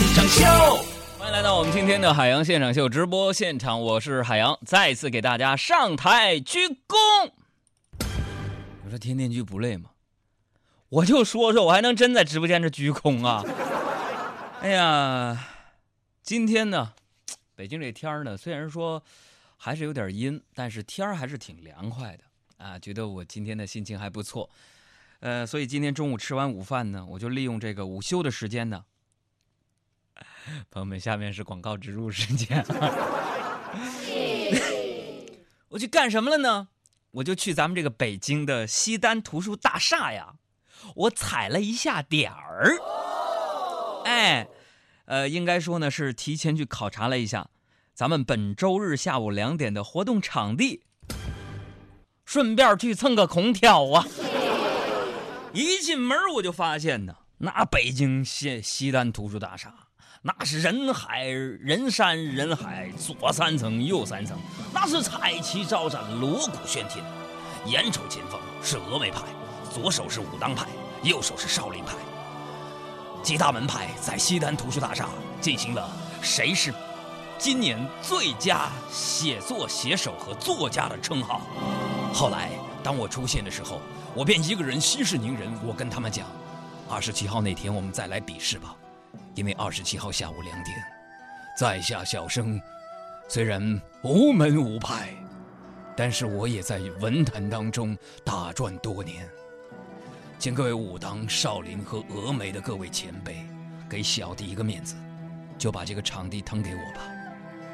现场秀。欢迎来到我们今天的海洋现场秀直播现场，我是海洋，再次给大家上台鞠躬。我说天天鞠不累吗？我就说说，我还能真在直播间这鞠躬啊？哎呀，今天呢，北京这天儿呢，虽然说还是有点阴，但是天儿还是挺凉快的啊，觉得我今天的心情还不错。呃，所以今天中午吃完午饭呢，我就利用这个午休的时间呢。朋友们，下面是广告植入时间。我去干什么了呢？我就去咱们这个北京的西单图书大厦呀，我踩了一下点儿。哎，呃，应该说呢是提前去考察了一下咱们本周日下午两点的活动场地，顺便去蹭个空调啊。一进门我就发现呢，那北京西西单图书大厦。那是人海人山人海，左三层右三层，那是彩旗招展，锣鼓喧天。眼瞅前方是峨眉派，左手是武当派，右手是少林派。几大门派在西单图书大厦进行了谁是今年最佳写作写手和作家的称号。后来当我出现的时候，我便一个人息事宁人，我跟他们讲：二十七号那天我们再来比试吧。因为二十七号下午两点，在下小生虽然无门无派，但是我也在文坛当中打转多年。请各位武当、少林和峨眉的各位前辈，给小弟一个面子，就把这个场地腾给我吧。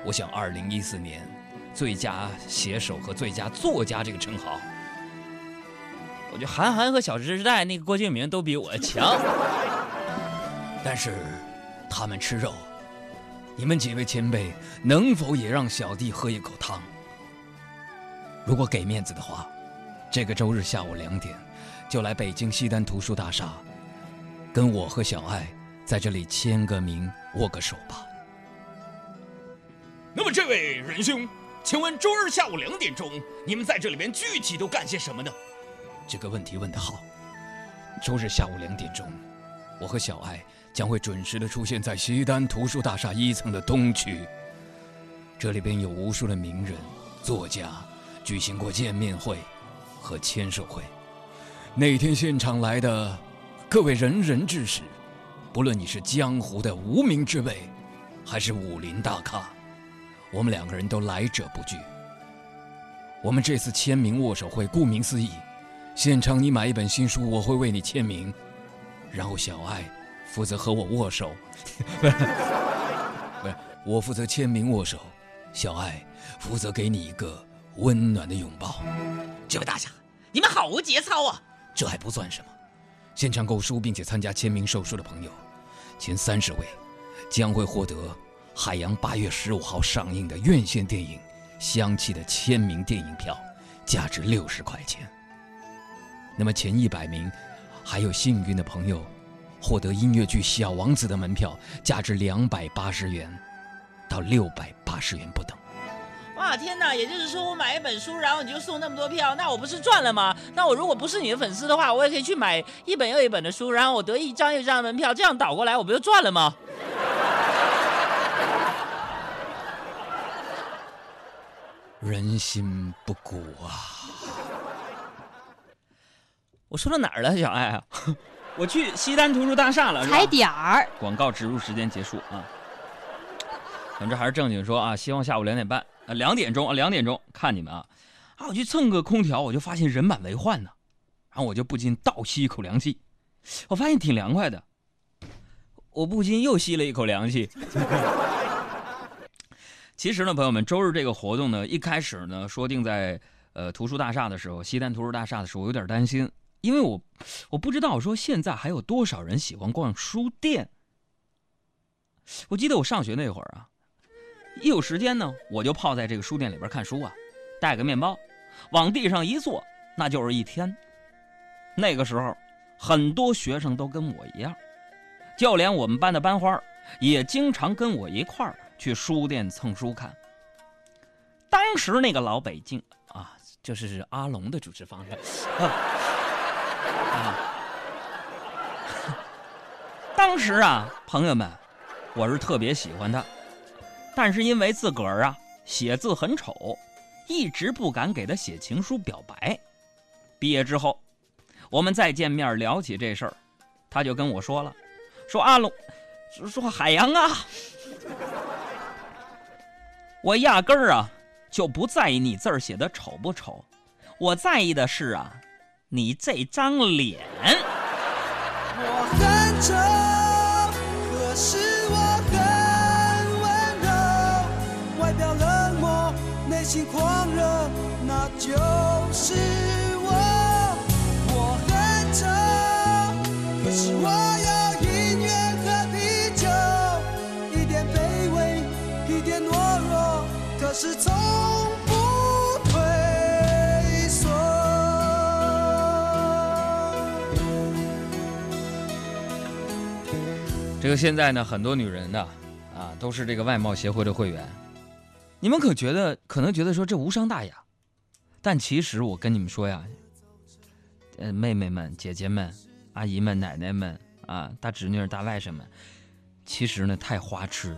我想二零一四年最佳写手和最佳作家这个称号，我觉得韩寒和小时代那个郭敬明都比我强。但是。他们吃肉，你们几位前辈能否也让小弟喝一口汤？如果给面子的话，这个周日下午两点就来北京西单图书大厦，跟我和小爱在这里签个名、握个手吧。那么，这位仁兄，请问周日下午两点钟，你们在这里边具体都干些什么呢？这个问题问得好。周日下午两点钟，我和小爱。将会准时的出现在西单图书大厦一层的东区。这里边有无数的名人、作家举行过见面会和签售会。那天现场来的各位仁人志士，不论你是江湖的无名之辈，还是武林大咖，我们两个人都来者不拒。我们这次签名握手会，顾名思义，现场你买一本新书，我会为你签名，然后小爱。负责和我握手，不是，不是，我负责签名握手，小爱负责给你一个温暖的拥抱。这位大侠，你们好无节操啊！这还不算什么，现场购书并且参加签名售书的朋友，前三十位将会获得海洋八月十五号上映的院线电影《香气》的签名电影票，价值六十块钱。那么前一百名还有幸运的朋友。获得音乐剧《小王子》的门票，价值两百八十元到六百八十元不等。哇天哪！也就是说，我买一本书，然后你就送那么多票，那我不是赚了吗？那我如果不是你的粉丝的话，我也可以去买一本又一本的书，然后我得一张又一张的门票，这样倒过来，我不就赚了吗？人心不古啊！我说到哪儿了，小爱啊？我去西单图书大厦了，踩点儿。广告植入时间结束啊！咱这还是正经说啊，希望下午两点半啊，两点钟啊，两点钟看你们啊！啊，我去蹭个空调，我就发现人满为患呢，然后我就不禁倒吸一口凉气，我发现挺凉快的，我不禁又吸了一口凉气。其实呢，朋友们，周日这个活动呢，一开始呢说定在呃图书大厦的时候，西单图书大厦的时候，我有点担心。因为我，我不知道说现在还有多少人喜欢逛书店。我记得我上学那会儿啊，一有时间呢，我就泡在这个书店里边看书啊，带个面包，往地上一坐，那就是一天。那个时候，很多学生都跟我一样，就连我们班的班花也经常跟我一块儿去书店蹭书看。当时那个老北京啊，就是阿龙的主持方式。啊 当时啊，朋友们，我是特别喜欢他，但是因为自个儿啊写字很丑，一直不敢给他写情书表白。毕业之后，我们再见面聊起这事儿，他就跟我说了，说阿龙，说海洋啊，我压根儿啊就不在意你字儿写的丑不丑，我在意的是啊，你这张脸。我很丑，可是我很温柔，外表冷漠，内心狂热，那就是我。我很丑，可是我有音乐和啤酒，一点卑微，一点懦弱，可是从这个现在呢，很多女人呢，啊，都是这个外貌协会的会员。你们可觉得可能觉得说这无伤大雅，但其实我跟你们说呀，呃，妹妹们、姐姐们、阿姨们、奶奶们啊，大侄女、大外甥们，其实呢太花痴，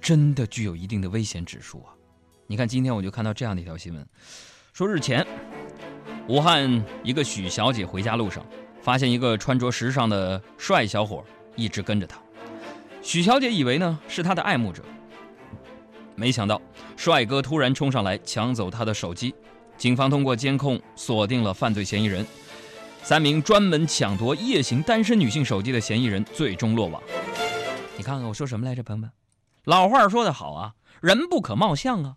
真的具有一定的危险指数啊。你看今天我就看到这样的一条新闻，说日前，武汉一个许小姐回家路上，发现一个穿着时尚的帅小伙。一直跟着他，许小姐以为呢是他的爱慕者，没想到帅哥突然冲上来抢走她的手机，警方通过监控锁定了犯罪嫌疑人，三名专门抢夺夜行单身女性手机的嫌疑人最终落网。你看看我说什么来着，朋友们？老话说得好啊，人不可貌相啊！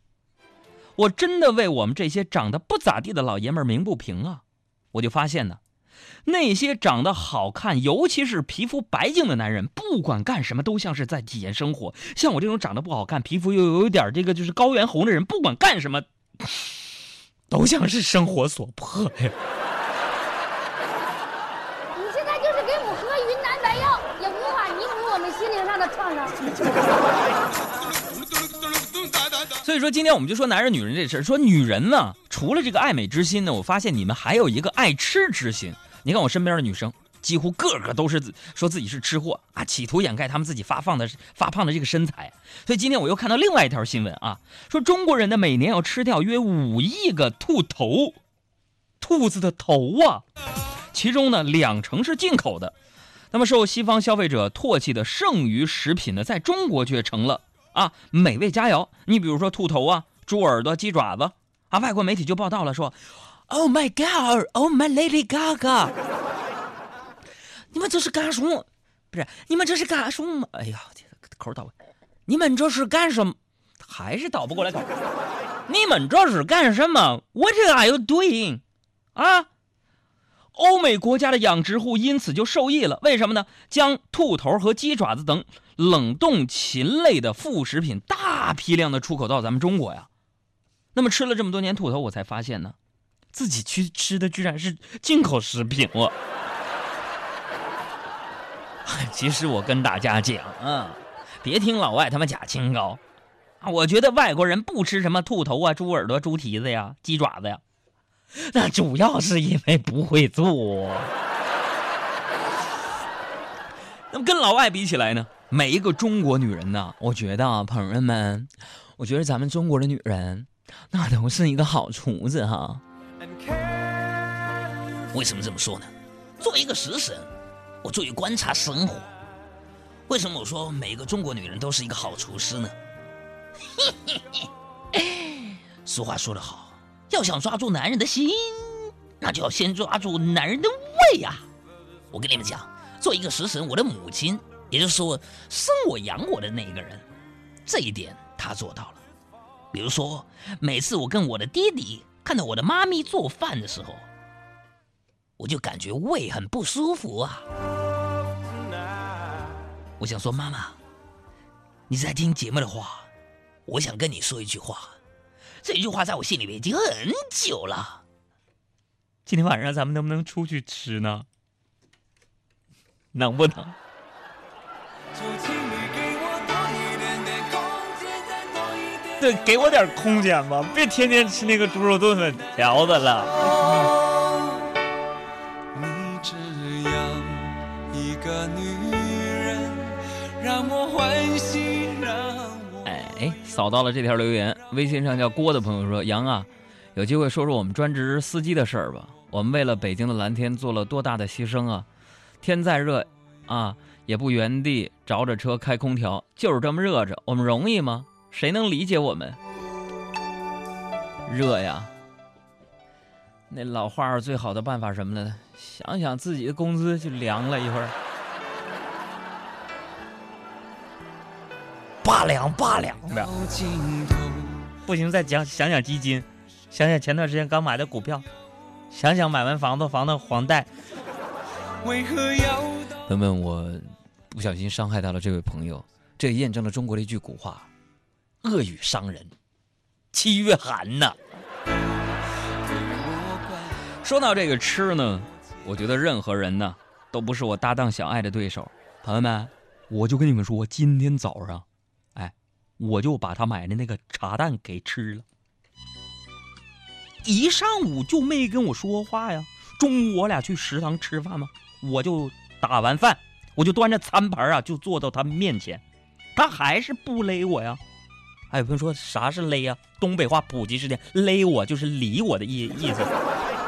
我真的为我们这些长得不咋地的老爷们儿鸣不平啊！我就发现呢。那些长得好看，尤其是皮肤白净的男人，不管干什么都像是在体验生活。像我这种长得不好看、皮肤又有一点这个就是高原红的人，不管干什么，都像是生活所迫呀。你现在就是给我喝云南白药，也无法弥补我们心灵上的创伤。所以说，今天我们就说男人、女人这事儿。说女人呢，除了这个爱美之心呢，我发现你们还有一个爱吃之心。你看我身边的女生，几乎个个都是说自己是吃货啊，企图掩盖他们自己发胖的发胖的这个身材。所以今天我又看到另外一条新闻啊，说中国人呢每年要吃掉约五亿个兔头，兔子的头啊，其中呢两成是进口的。那么受西方消费者唾弃的剩余食品呢，在中国却成了啊美味佳肴。你比如说兔头啊、猪耳朵、鸡爪子啊，外国媒体就报道了说。Oh my God! Oh my Lady Gaga！你们这是干什么？不是，你们这是干什么？哎呀，口倒你们这是干什么？还是倒不过来口。你们这是干什么？What are you doing？啊！欧美国家的养殖户因此就受益了。为什么呢？将兔头和鸡爪子等冷冻禽类的副食品大批量的出口到咱们中国呀。那么吃了这么多年兔头，我才发现呢。自己去吃的居然是进口食品我。其实我跟大家讲啊，别听老外他们假清高啊，我觉得外国人不吃什么兔头啊、猪耳朵、猪蹄子呀、鸡爪子呀，那主要是因为不会做。那么跟老外比起来呢，每一个中国女人呢，我觉得啊，朋友们，我觉得咱们中国的女人那都是一个好厨子哈。为什么这么说呢？作为一个食神，我注意观察生活。为什么我说每个中国女人都是一个好厨师呢？俗话说得好，要想抓住男人的心，那就要先抓住男人的胃呀。我跟你们讲，做一个食神，我的母亲，也就是说生我养我的那一个人，这一点她做到了。比如说，每次我跟我的爹地看到我的妈咪做饭的时候。我就感觉胃很不舒服啊！我想说，妈妈，你在听节目的话，我想跟你说一句话。这句话在我心里面已经很久了。今天晚上咱们能不能出去吃呢？能不能？对，给我点空间吧，别天天吃那个猪肉炖粉条子了。让我怀扫到了这条留言，微信上叫郭的朋友说：“杨啊，有机会说说我们专职司机的事儿吧。我们为了北京的蓝天做了多大的牺牲啊！天再热，啊，也不原地着着车开空调，就是这么热着，我们容易吗？谁能理解我们？热呀！那老话儿最好的办法什么呢？想想自己的工资就凉了一会儿。”拔凉拔凉的，不行，再讲想想基金，想想前段时间刚买的股票，想想买完房子房的房贷。朋友们，我不小心伤害到了这位朋友，这也验证了中国的一句古话：恶语伤人，七月寒呐。说到这个吃呢，我觉得任何人呢都不是我搭档小爱的对手。朋友们，我就跟你们说，今天早上。哎我就把他买的那个茶蛋给吃了，一上午就没跟我说话呀。中午我俩去食堂吃饭嘛，我就打完饭，我就端着餐盘啊，就坐到他面前，他还是不勒我呀。还有朋友说啥是勒呀？东北话普及时间，勒我就是理我的意意思，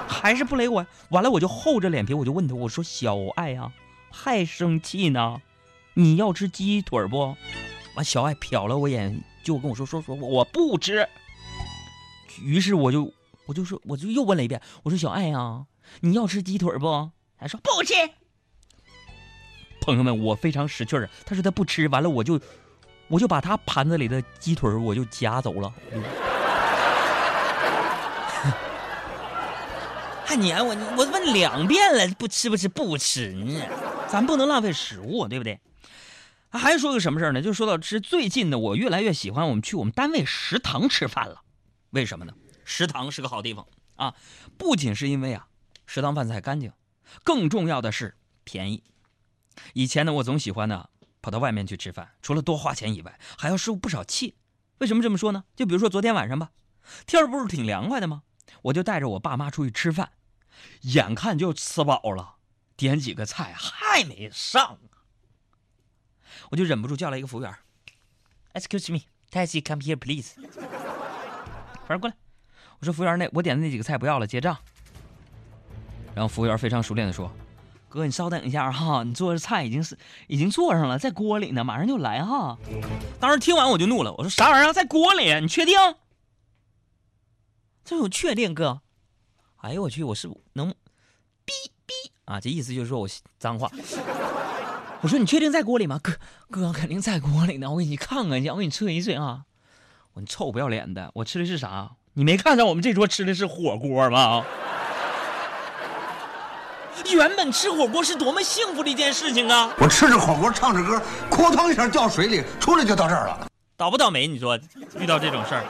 还是不勒我。完了我就厚着脸皮，我就问他，我说小爱呀，还生气呢？你要吃鸡腿不？完，小爱瞟了我一眼，就跟我说：“说说，我不吃。”于是我就我就说，我就又问了一遍：“我说小爱呀，你要吃鸡腿不？”他说：“不吃。”朋友们，我非常识趣儿。他说他不吃，完了我就我就把他盘子里的鸡腿我就夹走了。还撵 我！我问两遍了，不吃不吃不吃呢？咱不能浪费食物，对不对？还说个什么事儿呢？就说到吃，最近呢，我越来越喜欢我们去我们单位食堂吃饭了。为什么呢？食堂是个好地方啊，不仅是因为啊，食堂饭菜干净，更重要的是便宜。以前呢，我总喜欢呢跑到外面去吃饭，除了多花钱以外，还要受不少气。为什么这么说呢？就比如说昨天晚上吧，天儿不是挺凉快的吗？我就带着我爸妈出去吃饭，眼看就吃饱了，点几个菜还没上。我就忍不住叫了一个服务员，Excuse me，taxi come here please。反正过来，我说服务员，那我点的那几个菜不要了，结账。然后服务员非常熟练的说：“哥，你稍等一下哈，你做的菜已经是已经做上了，在锅里呢，马上就来哈。”当时听完我就怒了，我说：“啥玩意儿在锅里？你确定？”这我确定哥。哎呦我去，我是能逼逼啊，这意思就是说我脏话。我说你确定在锅里吗？哥，哥肯定在锅里呢。我给你看看去，我给你测一吹啊！我你臭不要脸的！我吃的是啥？你没看着我们这桌吃的是火锅吗？原本吃火锅是多么幸福的一件事情啊！我吃着火锅，唱着歌，哐当一下掉水里，出来就到这儿了。倒不倒霉？你说遇到这种事儿？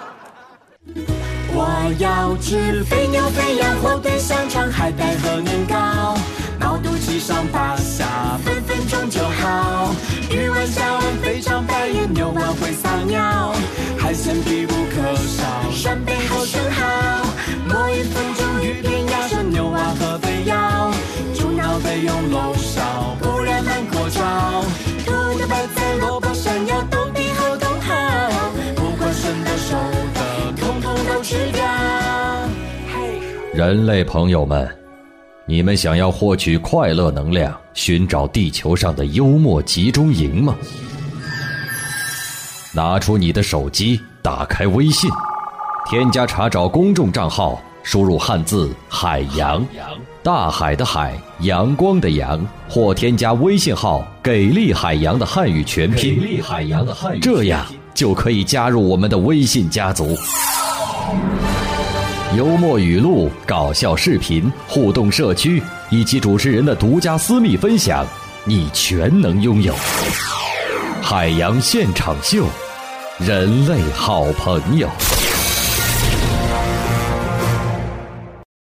我要吃肥牛、肥羊火腿香肠海带和年糕。闹肚脐上八下，分分钟就好。鱼丸虾丸肥肠白眼牛丸会撒尿，海鲜必不可少。扇贝好生蚝，一分钟鱼片鸭舌牛蛙和肥腰。猪脑得用漏勺，不然满锅炒。兔的白菜萝卜山药冬皮好冬好，不管生的熟的，统统都吃掉。人类朋友们。你们想要获取快乐能量，寻找地球上的幽默集中营吗？拿出你的手机，打开微信，添加查找公众账号，输入汉字“海洋”，大海的海，阳光的阳，或添加微信号“给力海洋”的汉语全拼，这样就可以加入我们的微信家族。幽默语录、搞笑视频、互动社区，以及主持人的独家私密分享，你全能拥有。海洋现场秀，人类好朋友。